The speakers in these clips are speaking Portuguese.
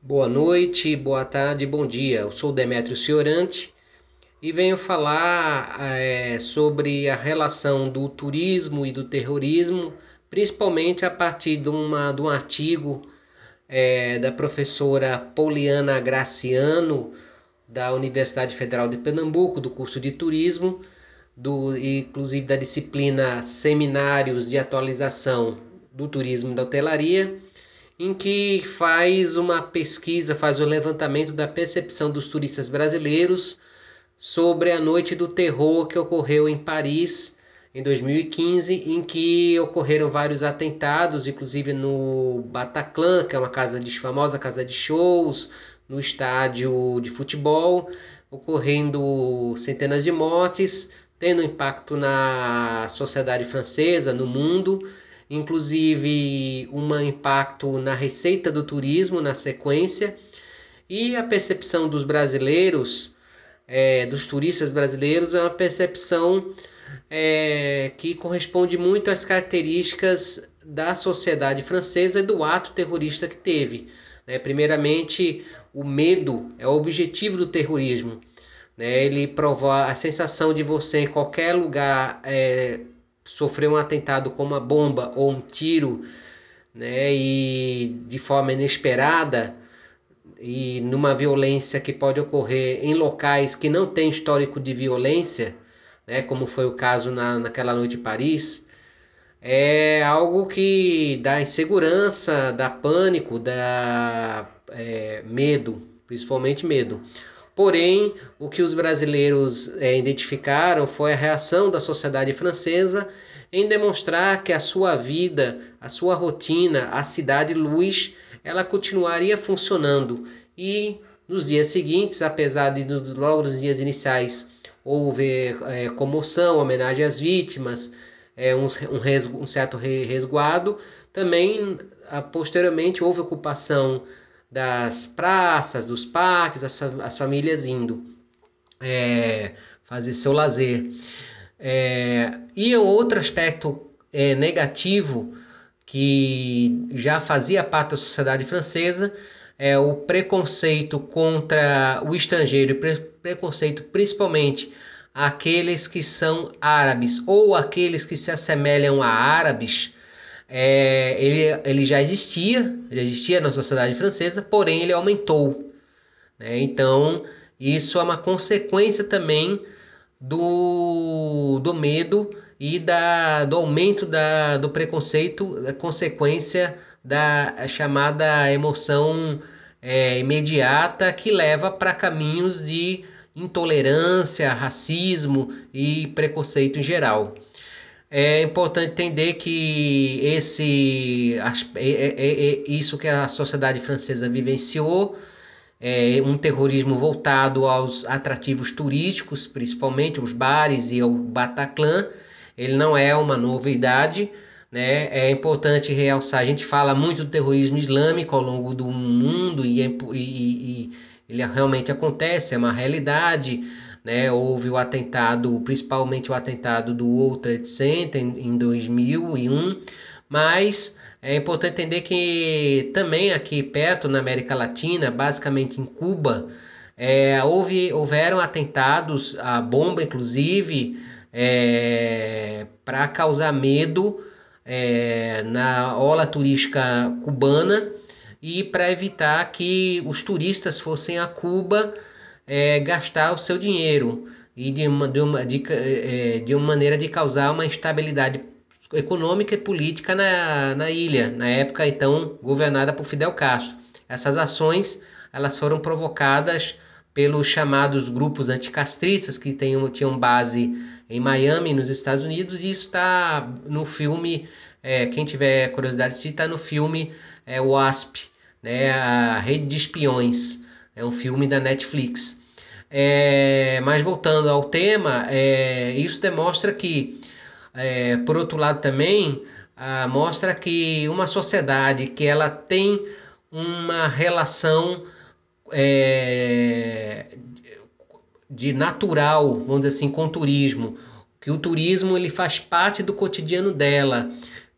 Boa noite, boa tarde, bom dia. Eu sou Demétrio Ciorante e venho falar é, sobre a relação do turismo e do terrorismo, principalmente a partir de, uma, de um artigo é, da professora Poliana Graciano, da Universidade Federal de Pernambuco, do curso de turismo, do, inclusive da disciplina Seminários de Atualização do Turismo e da Hotelaria em que faz uma pesquisa, faz o um levantamento da percepção dos turistas brasileiros sobre a noite do terror que ocorreu em Paris em 2015, em que ocorreram vários atentados, inclusive no Bataclan, que é uma casa de famosa casa de shows, no estádio de futebol, ocorrendo centenas de mortes, tendo impacto na sociedade francesa, no mundo inclusive um impacto na receita do turismo na sequência e a percepção dos brasileiros, é, dos turistas brasileiros, é uma percepção é, que corresponde muito às características da sociedade francesa e do ato terrorista que teve. Né? Primeiramente, o medo é o objetivo do terrorismo. Né? Ele provoca a sensação de você em qualquer lugar é, sofreu um atentado com uma bomba ou um tiro, né, e de forma inesperada e numa violência que pode ocorrer em locais que não têm histórico de violência, né, como foi o caso na, naquela noite em Paris, é algo que dá insegurança, dá pânico, dá é, medo, principalmente medo. Porém, o que os brasileiros é, identificaram foi a reação da sociedade francesa em demonstrar que a sua vida, a sua rotina, a cidade luz, ela continuaria funcionando. E nos dias seguintes, apesar de logo nos dias iniciais houve é, comoção, homenagem às vítimas, é, um, um, um certo resguardo, também posteriormente houve ocupação das praças, dos parques, as, as famílias indo é, fazer seu lazer. É, e outro aspecto é, negativo que já fazia parte da sociedade francesa é o preconceito contra o estrangeiro, pre preconceito principalmente aqueles que são árabes ou aqueles que se assemelham a árabes é, ele, ele já existia, já existia na sociedade francesa, porém ele aumentou. Né? Então, isso é uma consequência também do, do medo e da, do aumento da, do preconceito, a consequência da chamada emoção é, imediata que leva para caminhos de intolerância, racismo e preconceito em geral é importante entender que esse é, é, é, isso que a sociedade francesa vivenciou é um terrorismo voltado aos atrativos turísticos, principalmente os bares e o Bataclan. Ele não é uma novidade, né? É importante realçar. A gente fala muito do terrorismo islâmico ao longo do mundo e, e, e ele realmente acontece, é uma realidade né? Houve o atentado, principalmente o atentado do World Trade Center em, em 2001, mas é importante entender que também aqui perto na América Latina, basicamente em Cuba, é, houve, houveram atentados, a bomba inclusive, é, para causar medo é, na ola turística cubana e para evitar que os turistas fossem a Cuba é, gastar o seu dinheiro e de uma, de, uma, de, é, de uma maneira de causar uma instabilidade econômica e política na, na ilha, na época então governada por Fidel Castro. Essas ações elas foram provocadas pelos chamados grupos anticastristas que tenham, tinham base em Miami, nos Estados Unidos, e isso está no filme, é, quem tiver curiosidade, está no filme é, WASP, né, a Rede de Espiões, é um filme da Netflix. É, mas voltando ao tema, é, isso demonstra que, é, por outro lado também, ah, mostra que uma sociedade que ela tem uma relação é, de natural, vamos dizer assim, com o turismo, que o turismo ele faz parte do cotidiano dela,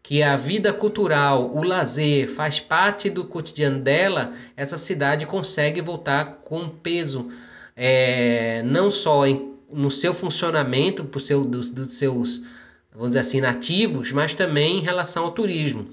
que a vida cultural, o lazer faz parte do cotidiano dela, essa cidade consegue voltar com peso, é, não só em, no seu funcionamento, por seu, dos, dos seus, vamos dizer assim, nativos, mas também em relação ao turismo.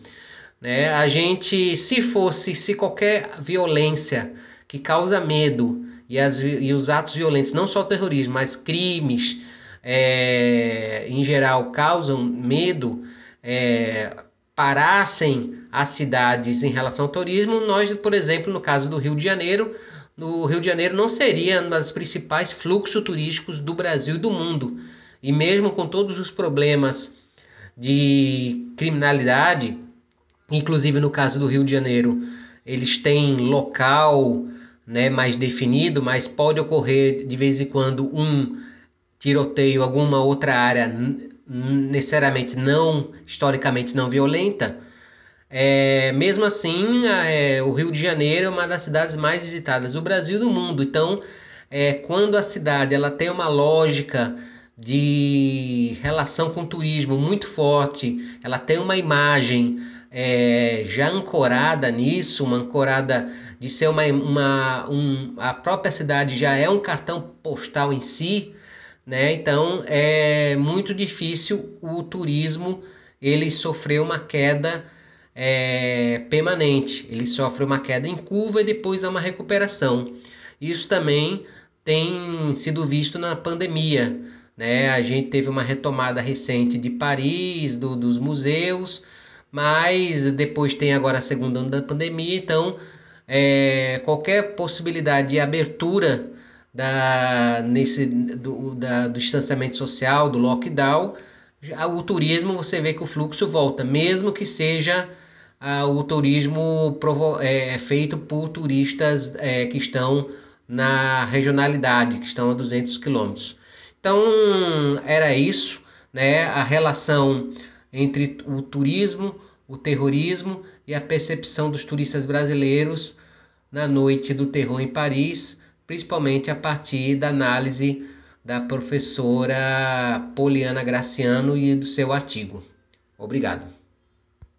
Né? A gente, se fosse, se qualquer violência que causa medo e, as, e os atos violentos, não só o terrorismo, mas crimes é, em geral causam medo, é, parassem as cidades em relação ao turismo, nós, por exemplo, no caso do Rio de Janeiro, no Rio de Janeiro não seria um dos principais fluxos turísticos do Brasil e do mundo. E mesmo com todos os problemas de criminalidade, inclusive no caso do Rio de Janeiro, eles têm local né, mais definido, mas pode ocorrer de vez em quando um tiroteio, alguma outra área necessariamente não historicamente não violenta. É, mesmo assim, é, o Rio de Janeiro é uma das cidades mais visitadas do Brasil e do mundo. Então, é, quando a cidade ela tem uma lógica de relação com o turismo muito forte, ela tem uma imagem é, já ancorada nisso, uma ancorada de ser uma, uma um, a própria cidade já é um cartão postal em si, né? Então é muito difícil o turismo ele sofrer uma queda é, permanente, ele sofre uma queda em curva e depois há uma recuperação. Isso também tem sido visto na pandemia. Né? A gente teve uma retomada recente de Paris, do, dos museus, mas depois tem agora a segunda onda da pandemia, então é, qualquer possibilidade de abertura da, nesse, do, da, do distanciamento social, do lockdown, o turismo você vê que o fluxo volta, mesmo que seja ah, o turismo é, é, feito por turistas é, que estão na regionalidade, que estão a 200 quilômetros. Então era isso, né? A relação entre o turismo, o terrorismo e a percepção dos turistas brasileiros na noite do terror em Paris, principalmente a partir da análise da professora Poliana Graciano e do seu artigo. Obrigado.